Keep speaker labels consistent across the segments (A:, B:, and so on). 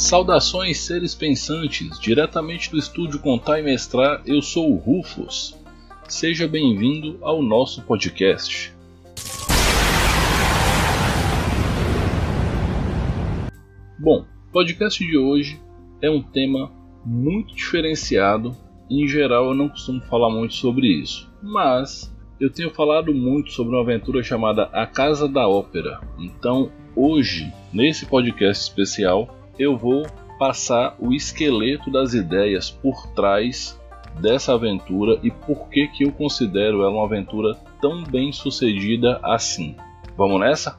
A: Saudações, seres pensantes, diretamente do estúdio Contar e Mestrar, eu sou o Rufus. Seja bem-vindo ao nosso podcast. Bom, o podcast de hoje é um tema muito diferenciado. Em geral, eu não costumo falar muito sobre isso, mas eu tenho falado muito sobre uma aventura chamada A Casa da Ópera. Então, hoje, nesse podcast especial, eu vou passar o esqueleto das ideias por trás dessa aventura e por que que eu considero ela uma aventura tão bem sucedida assim. Vamos nessa?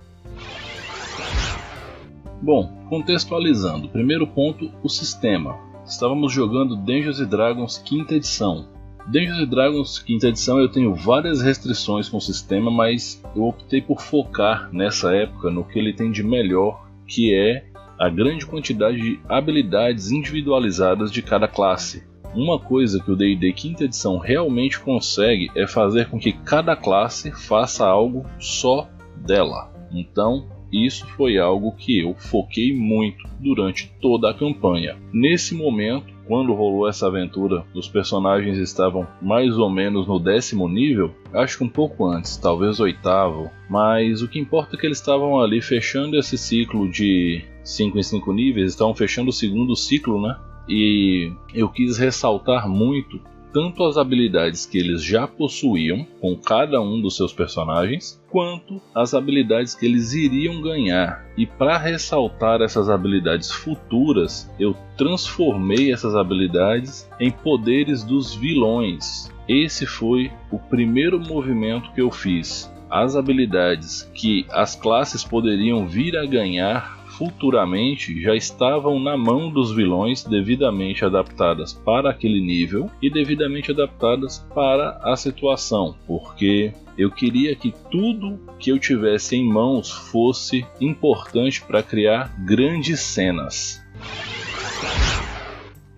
A: Bom, contextualizando, primeiro ponto, o sistema. Estávamos jogando Dungeons Dragons quinta edição. Dungeons Dragons quinta edição eu tenho várias restrições com o sistema, mas eu optei por focar nessa época no que ele tem de melhor, que é a grande quantidade de habilidades individualizadas de cada classe. Uma coisa que o D&D quinta edição realmente consegue é fazer com que cada classe faça algo só dela. Então, isso foi algo que eu foquei muito durante toda a campanha. Nesse momento, quando rolou essa aventura, os personagens estavam mais ou menos no décimo nível, acho que um pouco antes, talvez oitavo, mas o que importa é que eles estavam ali fechando esse ciclo de 5 em 5 níveis, estavam fechando o segundo ciclo, né? E eu quis ressaltar muito tanto as habilidades que eles já possuíam com cada um dos seus personagens, quanto as habilidades que eles iriam ganhar. E para ressaltar essas habilidades futuras, eu transformei essas habilidades em poderes dos vilões. Esse foi o primeiro movimento que eu fiz. As habilidades que as classes poderiam vir a ganhar futuramente já estavam na mão dos vilões devidamente adaptadas para aquele nível e devidamente adaptadas para a situação, porque eu queria que tudo que eu tivesse em mãos fosse importante para criar grandes cenas.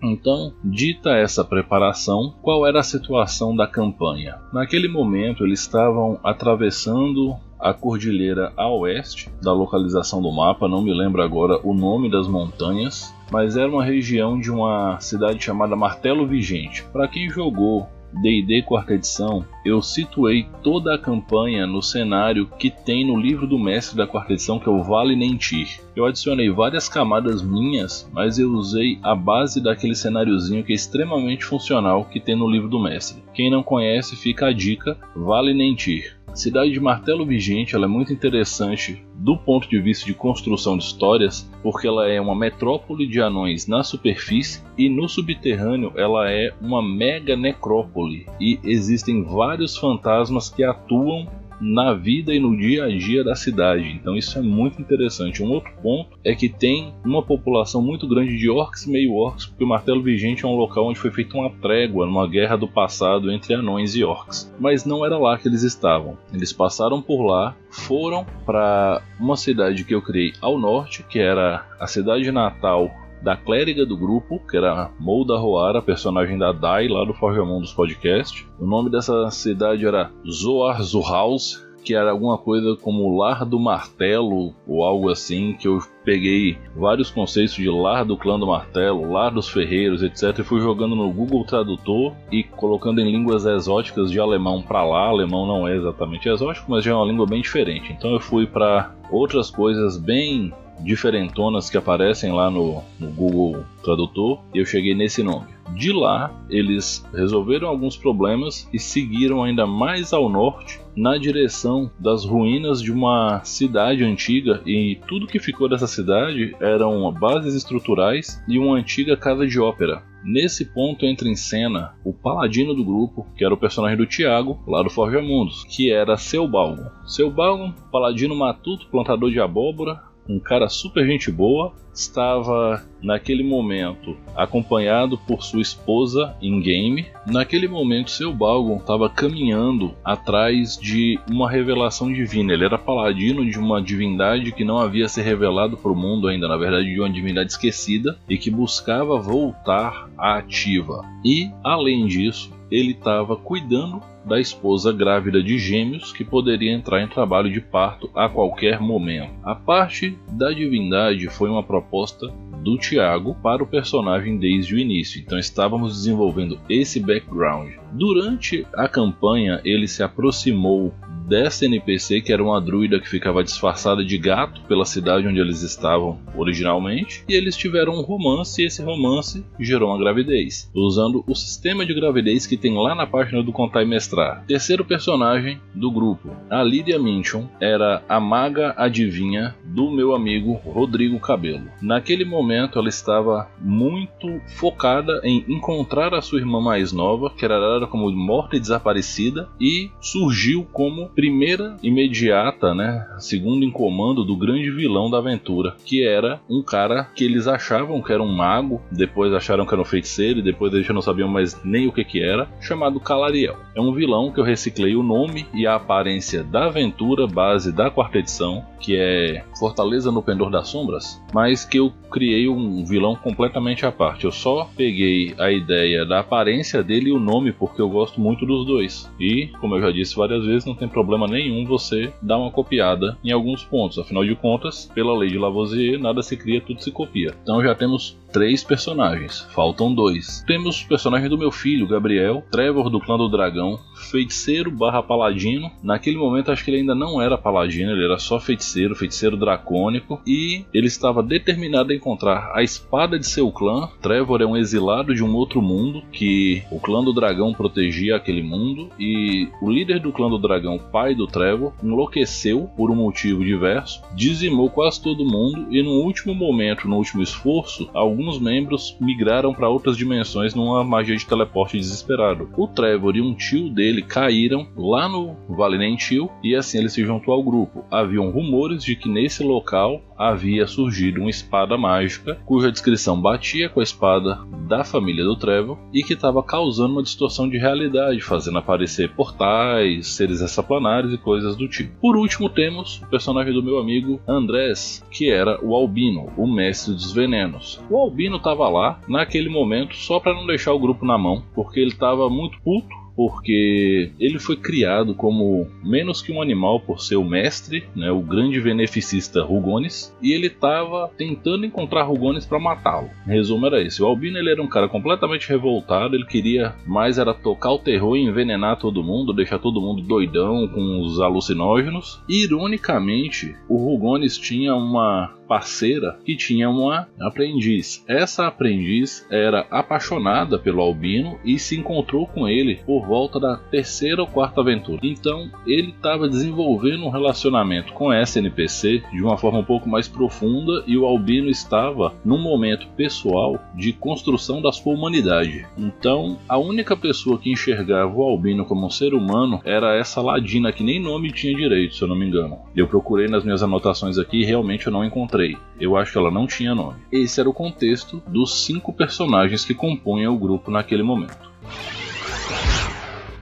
A: Então, dita essa preparação, qual era a situação da campanha? Naquele momento, eles estavam atravessando a cordilheira a oeste da localização do mapa, não me lembro agora o nome das montanhas, mas era uma região de uma cidade chamada Martelo Vigente. Para quem jogou D&D quarta edição, eu situei toda a campanha no cenário que tem no livro do mestre da quarta edição, que é o Vale Nentir. Eu adicionei várias camadas minhas, mas eu usei a base daquele cenáriozinho que é extremamente funcional que tem no livro do mestre. Quem não conhece, fica a dica, Vale Nentir. Cidade de Martelo Vigente ela é muito interessante do ponto de vista de construção de histórias, porque ela é uma metrópole de anões na superfície e no subterrâneo ela é uma mega necrópole. E existem vários fantasmas que atuam na vida e no dia a dia da cidade. Então isso é muito interessante. Um outro ponto é que tem uma população muito grande de orcs e meio orcs, porque o Martelo Vigente é um local onde foi feita uma trégua numa guerra do passado entre anões e orcs. Mas não era lá que eles estavam. Eles passaram por lá, foram para uma cidade que eu criei ao norte, que era a cidade natal da clériga do grupo, que era Molda Roara, personagem da Dai lá do Forjamon dos Podcast. O nome dessa cidade era Zoar Zuhaus, que era alguma coisa como Lar do Martelo ou algo assim, que eu peguei vários conceitos de Lar do Clã do Martelo, Lar dos Ferreiros, etc. e fui jogando no Google Tradutor e colocando em línguas exóticas de alemão para lá. Alemão não é exatamente exótico, mas já é uma língua bem diferente. Então eu fui para outras coisas bem diferentonas que aparecem lá no, no Google Tradutor eu cheguei nesse nome. De lá, eles resolveram alguns problemas e seguiram ainda mais ao norte na direção das ruínas de uma cidade antiga e tudo que ficou dessa cidade eram bases estruturais e uma antiga casa de ópera. Nesse ponto entra em cena o paladino do grupo, que era o personagem do Tiago, lá do Forja Mundos, que era Seu Balgon. Seu Balgon, paladino matuto, plantador de abóbora, um cara super gente boa, estava naquele momento acompanhado por sua esposa em game. Naquele momento, seu Balgon estava caminhando atrás de uma revelação divina. Ele era paladino de uma divindade que não havia se revelado para o mundo ainda, na verdade, de uma divindade esquecida e que buscava voltar à ativa. E, além disso, ele estava cuidando da esposa grávida de gêmeos que poderia entrar em trabalho de parto a qualquer momento. A parte da divindade foi uma proposta do Thiago para o personagem desde o início. Então estávamos desenvolvendo esse background. Durante a campanha, ele se aproximou dessa NPC, que era uma druida que ficava disfarçada de gato pela cidade onde eles estavam originalmente, e eles tiveram um romance, e esse romance gerou uma gravidez, usando o sistema de gravidez que tem lá na página do Contar e Mestrar. Terceiro personagem do grupo, a Lydia Minchon, era a maga adivinha do meu amigo Rodrigo Cabelo. Naquele momento ela estava muito focada em encontrar a sua irmã mais nova, que era dada como morta e desaparecida, e surgiu como primeira imediata, né, segundo em comando do grande vilão da aventura, que era um cara que eles achavam que era um mago, depois acharam que era um feiticeiro e depois eles já não sabiam mais nem o que que era, chamado Calariel. É um vilão que eu reciclei o nome e a aparência da aventura base da quarta edição, que é Fortaleza no Pendor das Sombras, mas que eu criei um vilão completamente à parte. Eu só peguei a ideia da aparência dele e o nome porque eu gosto muito dos dois. E, como eu já disse várias vezes, não tem problema problema nenhum você dar uma copiada em alguns pontos. Afinal de contas, pela lei de Lavoisier, nada se cria, tudo se copia. Então já temos três personagens, faltam dois. Temos o personagem do meu filho, Gabriel, Trevor do clã do dragão, feiticeiro barra paladino. Naquele momento acho que ele ainda não era paladino, ele era só feiticeiro, feiticeiro dracônico. E ele estava determinado a encontrar a espada de seu clã. Trevor é um exilado de um outro mundo que o clã do dragão protegia aquele mundo. E o líder do clã do dragão, pai do Trevor, enlouqueceu por um motivo diverso, dizimou quase todo mundo e no último momento, no último esforço, alguns membros migraram para outras dimensões numa magia de teleporte desesperado. O Trevor e um tio dele caíram lá no Vale Nentil e assim ele se juntou ao grupo. Haviam rumores de que nesse local havia surgido uma espada mágica cuja descrição batia com a espada da família do Trevor e que estava causando uma distorção de realidade, fazendo aparecer portais, seres extraplanares e coisas do tipo. Por último, temos o personagem do meu amigo Andrés, que era o Albino, o mestre dos venenos. O Albino estava lá naquele momento só para não deixar o grupo na mão, porque ele estava muito puto porque ele foi criado como menos que um animal por ser o mestre, né, o grande beneficista Rugones, e ele estava tentando encontrar Rugones para matá-lo. Resumo era esse. O Albino ele era um cara completamente revoltado, ele queria mais era tocar o terror e envenenar todo mundo, deixar todo mundo doidão com os alucinógenos. E, ironicamente, o Rugones tinha uma parceira que tinha uma aprendiz. Essa aprendiz era apaixonada pelo Albino e se encontrou com ele por volta da terceira ou quarta aventura. Então ele estava desenvolvendo um relacionamento com essa NPC de uma forma um pouco mais profunda e o Albino estava num momento pessoal de construção da sua humanidade. Então a única pessoa que enxergava o Albino como um ser humano era essa Ladina que nem nome tinha direito, se eu não me engano. Eu procurei nas minhas anotações aqui e realmente eu não encontrei encontrei. Eu acho que ela não tinha nome. Esse era o contexto dos cinco personagens que compunham o grupo naquele momento.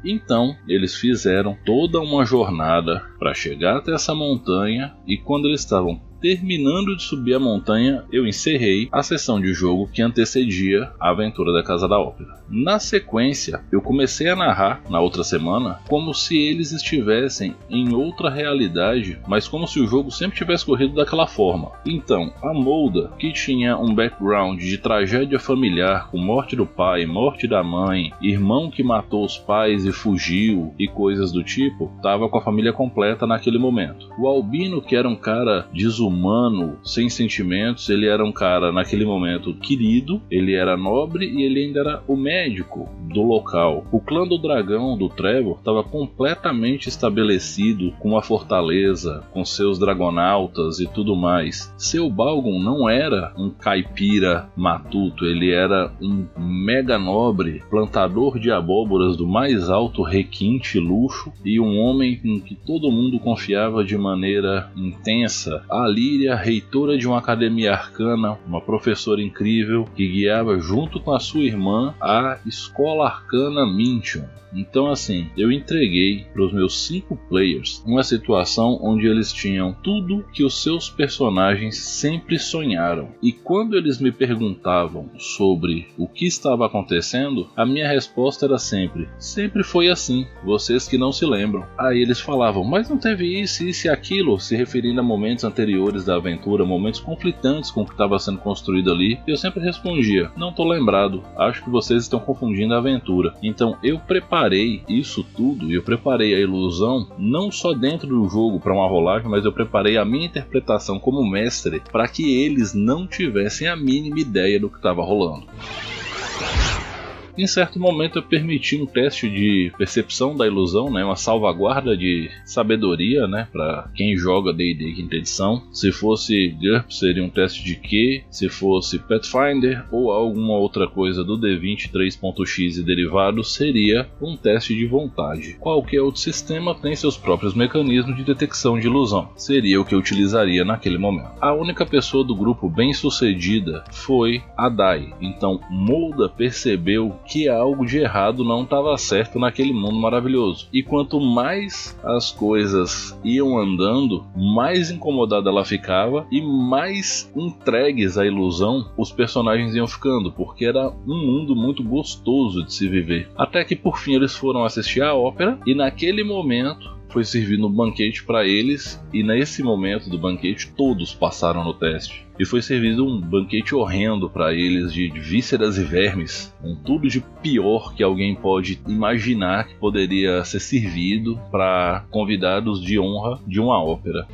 A: Então, eles fizeram toda uma jornada para chegar até essa montanha e quando eles estavam terminando de subir a montanha, eu encerrei a sessão de jogo que antecedia a aventura da Casa da Ópera. Na sequência, eu comecei a narrar na outra semana como se eles estivessem em outra realidade, mas como se o jogo sempre tivesse corrido daquela forma. Então, a Molda, que tinha um background de tragédia familiar com morte do pai, morte da mãe, irmão que matou os pais e fugiu e coisas do tipo, estava com a família completa naquele momento. O Albino, que era um cara desumano, humano, sem sentimentos. Ele era um cara, naquele momento, querido, ele era nobre e ele ainda era o médico do local. O clã do dragão do Trevor estava completamente estabelecido com uma fortaleza, com seus dragonautas e tudo mais. Seu Balgon não era um caipira matuto, ele era um mega nobre, plantador de abóboras do mais alto requinte luxo e um homem em que todo mundo confiava de maneira intensa. Ali Líria, reitora de uma academia arcana, uma professora incrível que guiava junto com a sua irmã a escola arcana Mintion. Então, assim, eu entreguei para os meus cinco players uma situação onde eles tinham tudo que os seus personagens sempre sonharam. E quando eles me perguntavam sobre o que estava acontecendo, a minha resposta era sempre: sempre foi assim, vocês que não se lembram. Aí eles falavam, mas não teve isso, isso e aquilo, se referindo a momentos anteriores da aventura, momentos conflitantes com o que estava sendo construído ali, eu sempre respondia: Não tô lembrado, acho que vocês estão confundindo a aventura. Então eu preparei isso tudo, eu preparei a ilusão não só dentro do jogo para uma rolagem, mas eu preparei a minha interpretação como mestre para que eles não tivessem a mínima ideia do que estava rolando. Em certo momento eu permiti um teste de percepção da ilusão, né, uma salvaguarda de sabedoria, né, para quem joga D&D quinta edição. Se fosse GURP seria um teste de Q, se fosse Pathfinder ou alguma outra coisa do D20 3.x e derivados seria um teste de vontade. Qualquer outro sistema tem seus próprios mecanismos de detecção de ilusão. Seria o que eu utilizaria naquele momento. A única pessoa do grupo bem sucedida foi a Dai. Então Molda percebeu que algo de errado não estava certo naquele mundo maravilhoso. E quanto mais as coisas iam andando, mais incomodada ela ficava e mais entregues à ilusão os personagens iam ficando, porque era um mundo muito gostoso de se viver. Até que por fim eles foram assistir a ópera e naquele momento foi servido um banquete para eles e nesse momento do banquete todos passaram no teste. E foi servido um banquete horrendo para eles de vísceras e vermes, com tudo de pior que alguém pode imaginar que poderia ser servido para convidados de honra de uma ópera.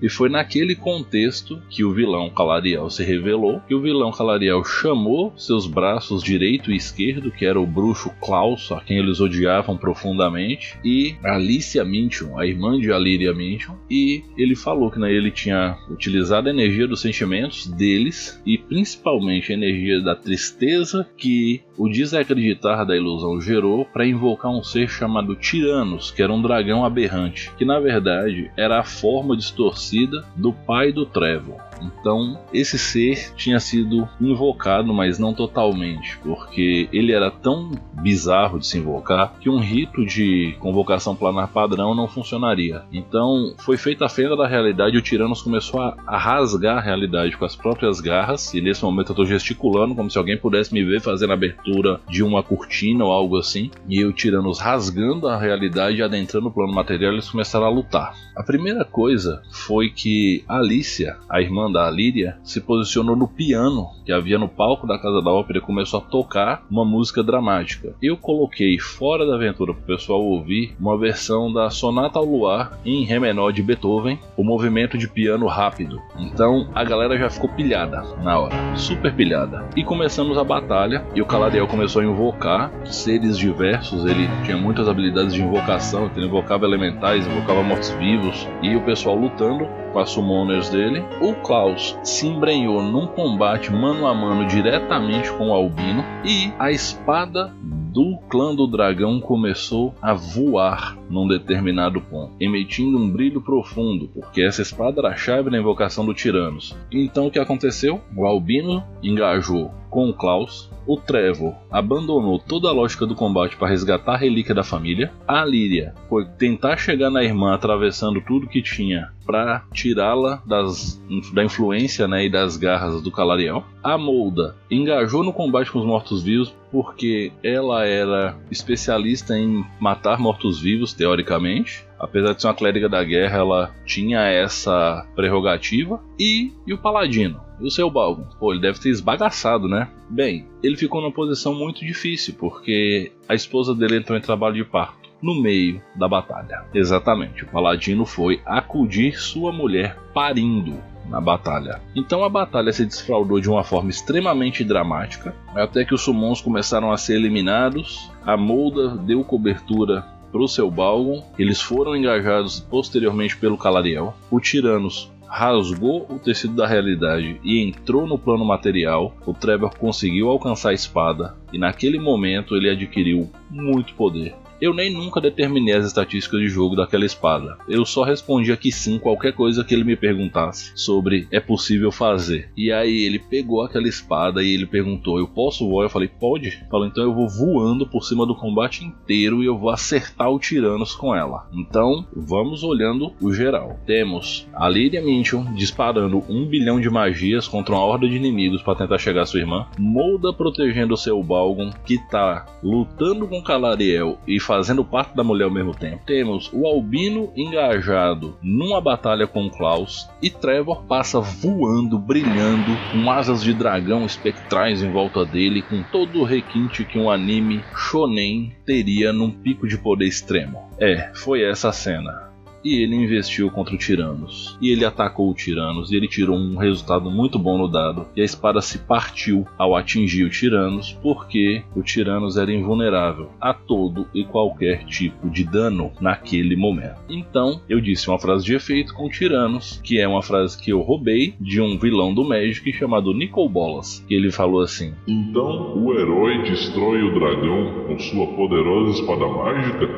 A: E foi naquele contexto que o vilão Calariel se revelou, que o vilão Calariel chamou seus braços direito e esquerdo, que era o bruxo Klaus, a quem eles odiavam profundamente, e Alicia Minchon, a irmã de Aliria Minchon, e ele falou que né, ele tinha utilizado a energia dos sentimentos deles e principalmente a energia da tristeza que o desacreditar da ilusão gerou para invocar um ser chamado Tiranos, que era um dragão aberrante, que na verdade era a forma distorcida do pai do Trevor. Então, esse ser tinha sido invocado, mas não totalmente, porque ele era tão bizarro de se invocar que um rito de convocação planar padrão não funcionaria. Então, foi feita a fenda da realidade e o Tiranos começou a, rasgar a realidade com as próprias garras. E nesse momento eu estou gesticulando como se alguém pudesse me ver fazendo a abertura de uma cortina ou algo assim. E o Tiranos rasgando a realidade e adentrando o plano material, eles começaram a lutar. A primeira coisa foi que Alicia, a irmã da Líria, se posicionou no piano que havia no palco da Casa da Ópera e começou a tocar uma música dramática. Eu coloquei fora da aventura para o pessoal ouvir uma versão da Sonata ao Luar em Ré menor de Beethoven, o movimento de piano rápido. Então a galera já ficou pilhada na hora, super pilhada. E começamos a batalha e o Calariel começou a invocar seres diversos, ele tinha muitas habilidades de invocação, ele invocava elementais, invocava mortos-vivos e o pessoal lutando com as summoners dele. O Klaus se embrenhou num combate mano a mano diretamente com o Albino e a espada do clã do dragão começou a voar num determinado ponto, emitindo um brilho profundo, porque essa espada era a chave na invocação do Tiranos. Então o que aconteceu? O Albino engajou com o Klaus, o Trevor abandonou toda a lógica do combate para resgatar a relíquia da família. A Líria foi tentar chegar na irmã atravessando tudo que tinha para tirá-la da influência né, e das garras do Calariel. A Molda engajou no combate com os mortos-vivos porque ela era especialista em matar mortos-vivos, teoricamente. Apesar de ser uma clériga da guerra, ela tinha essa prerrogativa. E, e o Paladino? E o seu Balgon? Pô, ele deve ter esbagaçado, né? Bem, ele ficou numa posição muito difícil, porque a esposa dele entrou em trabalho de parto no meio da batalha. Exatamente, o Paladino foi acudir sua mulher parindo na batalha. Então a batalha se desfraudou de uma forma extremamente dramática, até que os summons começaram a ser eliminados, a Molda deu cobertura para o seu Balgon, eles foram engajados posteriormente pelo Calariel, o Tiranos rasgou o tecido da realidade e entrou no plano material, o Trevor conseguiu alcançar a espada e naquele momento ele adquiriu muito poder. Eu nem nunca determinei as estatísticas de jogo daquela espada. Eu só respondia que sim qualquer coisa que ele me perguntasse sobre é possível fazer. E aí ele pegou aquela espada e ele perguntou: "Eu posso voar?" Eu falei: "Pode". Falou: "Então eu vou voando por cima do combate inteiro e eu vou acertar o Tiranos com ela". Então, vamos olhando o geral. Temos a Lydia Minchon disparando um bilhão de magias contra uma horda de inimigos para tentar chegar à sua irmã. Molda protegendo seu Balgon, que tá lutando com Calariel e fazendo parte da mulher ao mesmo tempo. Temos o Albino engajado numa batalha com o Klaus e Trevor passa voando, brilhando, com asas de dragão espectrais em volta dele, com todo o requinte que um anime shonen teria num pico de poder extremo. É, foi essa a cena e ele investiu contra o Tiranos. E ele atacou o Tiranos e ele tirou um resultado muito bom no dado. E a espada se partiu ao atingir o Tiranos, porque o Tiranos era invulnerável a todo e qualquer tipo de dano naquele momento. Então, eu disse uma frase de efeito com Tiranos, que é uma frase que eu roubei de um vilão do Magic chamado Nicol Bolas. Que ele falou assim:
B: Então o herói destrói o dragão com sua poderosa espada mágica?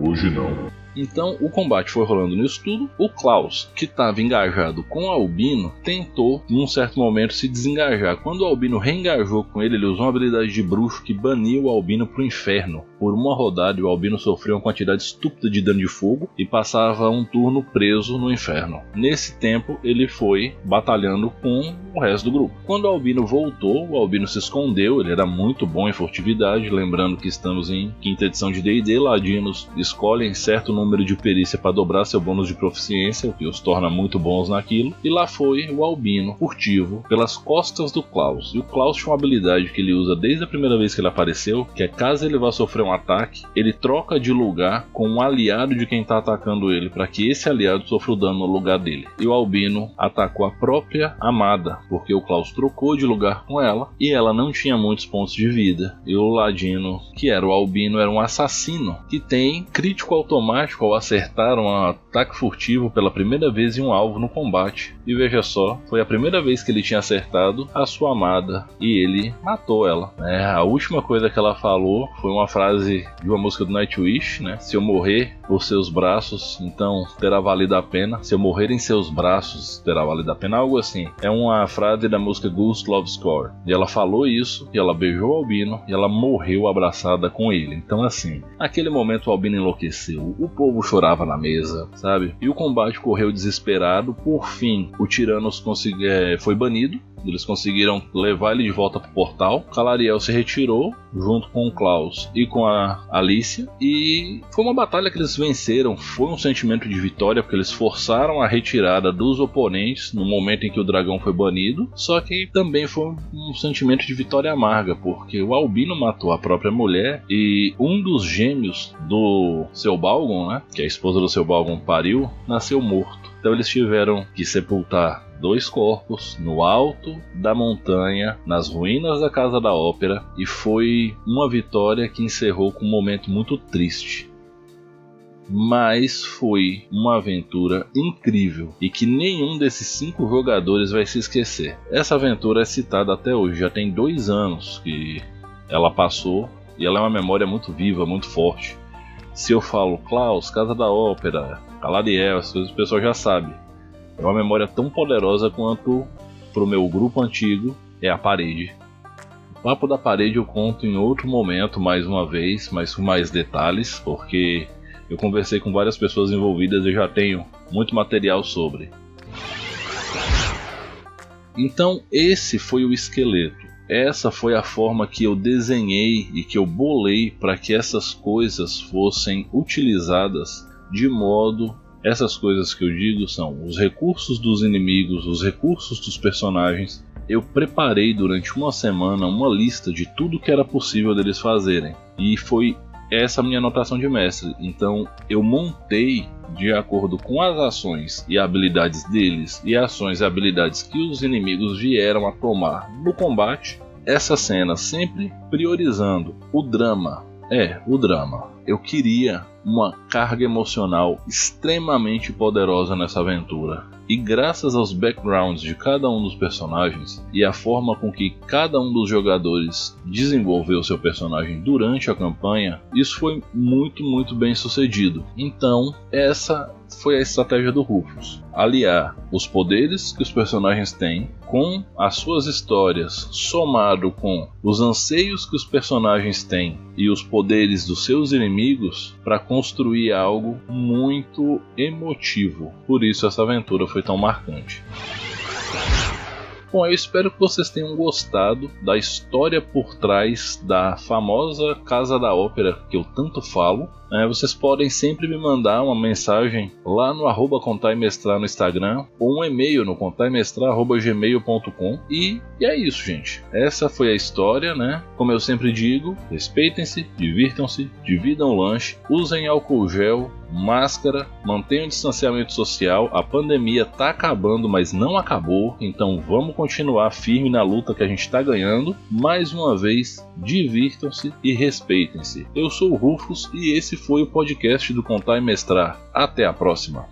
B: Hoje não.
A: Então o combate foi rolando nisso tudo. O Klaus, que estava engajado com o Albino, tentou, num certo momento, se desengajar. Quando o Albino reengajou com ele, ele usou uma habilidade de bruxo que baniu o Albino para o inferno. Por uma rodada, o Albino sofreu uma quantidade estúpida de dano de fogo e passava um turno preso no inferno. Nesse tempo, ele foi batalhando com o resto do grupo. Quando o Albino voltou, o Albino se escondeu. Ele era muito bom em furtividade. Lembrando que estamos em quinta edição de DD, Ladinos escolhem certo número de perícia para dobrar seu bônus de proficiência, o que os torna muito bons naquilo. E lá foi o Albino, furtivo, pelas costas do Klaus. E o Klaus tinha uma habilidade que ele usa desde a primeira vez que ele apareceu, que é caso ele vá sofrer um ataque, ele troca de lugar com um aliado de quem está atacando ele, para que esse aliado sofra o dano no lugar dele. E o Albino atacou a própria amada, porque o Klaus trocou de lugar com ela e ela não tinha muitos pontos de vida. E o Ladino, que era o Albino, era um assassino que tem crítico automático ao acertar um ataque furtivo pela primeira vez em um alvo no combate. E veja só, foi a primeira vez que ele tinha acertado a sua amada e ele matou ela. É, a última coisa que ela falou foi uma frase de uma música do Nightwish, né? Se eu morrer por seus braços, então terá valido a pena. Se eu morrer em seus braços, terá valido a pena. Algo assim. É uma frase da música Ghost Love Score. E ela falou isso, e ela beijou o Albino, e ela morreu abraçada com ele. Então, assim, naquele momento o Albino enlouqueceu. O povo chorava na mesa, sabe? E o combate correu desesperado. Por fim, o Tiranos consegui, é, foi banido eles conseguiram levar ele de volta pro portal. Calariel se retirou junto com o Klaus e com a Alicia. E foi uma batalha que eles venceram. Foi um sentimento de vitória, porque eles forçaram a retirada dos oponentes no momento em que o dragão foi banido. Só que também foi um sentimento de vitória amarga, porque o Albino matou a própria mulher e um dos gêmeos do seu Balgon, né, que a esposa do seu Balgon pariu, nasceu morto. Então eles tiveram que sepultar dois corpos no alto da montanha, nas ruínas da Casa da Ópera, e foi uma vitória que encerrou com um momento muito triste. Mas foi uma aventura incrível e que nenhum desses cinco jogadores vai se esquecer. Essa aventura é citada até hoje, já tem dois anos que ela passou e ela é uma memória muito viva, muito forte. Se eu falo Klaus, Casa da Ópera, Caladiel, essas coisas o pessoal já sabe. É uma memória tão poderosa quanto pro meu grupo antigo é a parede. O papo da parede eu conto em outro momento, mais uma vez, mas com mais detalhes, porque eu conversei com várias pessoas envolvidas e já tenho muito material sobre. Então, esse foi o esqueleto. Essa foi a forma que eu desenhei e que eu bolei para que essas coisas fossem utilizadas de modo essas coisas que eu digo são os recursos dos inimigos, os recursos dos personagens. Eu preparei durante uma semana uma lista de tudo que era possível deles fazerem. E foi essa minha anotação de mestre. Então eu montei de acordo com as ações e habilidades deles e ações e habilidades que os inimigos vieram a tomar no combate. Essa cena sempre priorizando o drama. É, o drama. Eu queria uma carga emocional extremamente poderosa nessa aventura. E graças aos backgrounds de cada um dos personagens e a forma com que cada um dos jogadores desenvolveu seu personagem durante a campanha, isso foi muito, muito bem sucedido. Então, essa foi a estratégia do Rufus: aliar os poderes que os personagens têm com as suas histórias, somado com os anseios que os personagens têm e os poderes dos seus inimigos para construir algo muito emotivo. Por isso essa aventura foi tão marcante. Bom, eu espero que vocês tenham gostado da história por trás da famosa Casa da Ópera que eu tanto falo. É, vocês podem sempre me mandar uma mensagem lá no arroba contaimestrar no Instagram ou um e-mail no contaimestrar.gmail.com e, e é isso, gente. Essa foi a história, né? Como eu sempre digo, respeitem-se, divirtam-se, dividam o lanche, usem álcool gel, máscara, mantenham o distanciamento social. A pandemia tá acabando, mas não acabou, então vamos continuar firme na luta que a gente está ganhando. Mais uma vez, divirtam-se e respeitem-se. Eu sou o Rufus e esse foi o podcast do Contar e Mestrar. Até a próxima.